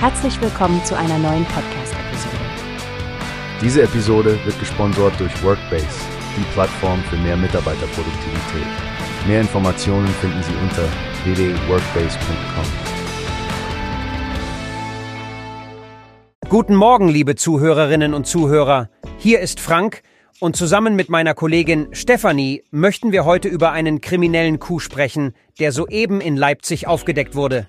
Herzlich willkommen zu einer neuen Podcast-Episode. Diese Episode wird gesponsert durch Workbase, die Plattform für mehr Mitarbeiterproduktivität. Mehr Informationen finden Sie unter www.workbase.com. Guten Morgen, liebe Zuhörerinnen und Zuhörer. Hier ist Frank und zusammen mit meiner Kollegin Stefanie möchten wir heute über einen kriminellen Coup sprechen, der soeben in Leipzig aufgedeckt wurde.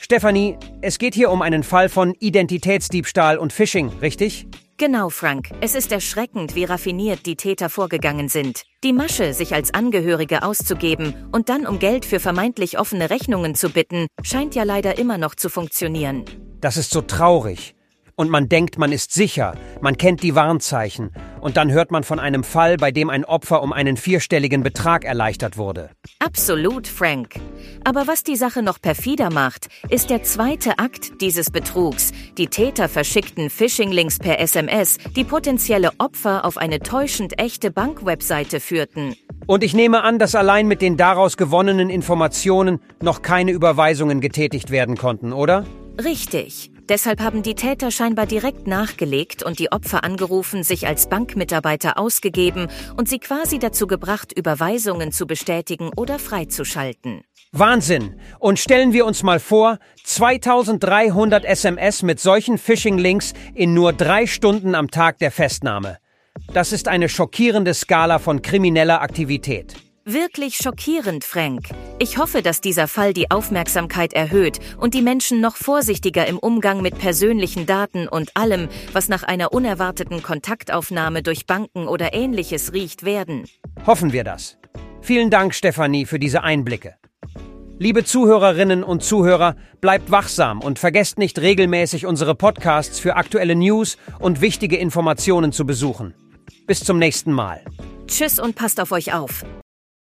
Stefanie, es geht hier um einen Fall von Identitätsdiebstahl und Phishing, richtig? Genau, Frank. Es ist erschreckend, wie raffiniert die Täter vorgegangen sind. Die Masche, sich als Angehörige auszugeben und dann um Geld für vermeintlich offene Rechnungen zu bitten, scheint ja leider immer noch zu funktionieren. Das ist so traurig. Und man denkt, man ist sicher, man kennt die Warnzeichen, und dann hört man von einem Fall, bei dem ein Opfer um einen vierstelligen Betrag erleichtert wurde. Absolut, Frank. Aber was die Sache noch perfider macht, ist der zweite Akt dieses Betrugs. Die Täter verschickten Phishing-Links per SMS, die potenzielle Opfer auf eine täuschend echte Bankwebseite führten. Und ich nehme an, dass allein mit den daraus gewonnenen Informationen noch keine Überweisungen getätigt werden konnten, oder? Richtig. Deshalb haben die Täter scheinbar direkt nachgelegt und die Opfer angerufen, sich als Bankmitarbeiter ausgegeben und sie quasi dazu gebracht, Überweisungen zu bestätigen oder freizuschalten. Wahnsinn! Und stellen wir uns mal vor, 2300 SMS mit solchen Phishing-Links in nur drei Stunden am Tag der Festnahme. Das ist eine schockierende Skala von krimineller Aktivität. Wirklich schockierend, Frank. Ich hoffe, dass dieser Fall die Aufmerksamkeit erhöht und die Menschen noch vorsichtiger im Umgang mit persönlichen Daten und allem, was nach einer unerwarteten Kontaktaufnahme durch Banken oder ähnliches riecht, werden. Hoffen wir das. Vielen Dank, Stefanie, für diese Einblicke. Liebe Zuhörerinnen und Zuhörer, bleibt wachsam und vergesst nicht regelmäßig unsere Podcasts für aktuelle News und wichtige Informationen zu besuchen. Bis zum nächsten Mal. Tschüss und passt auf euch auf.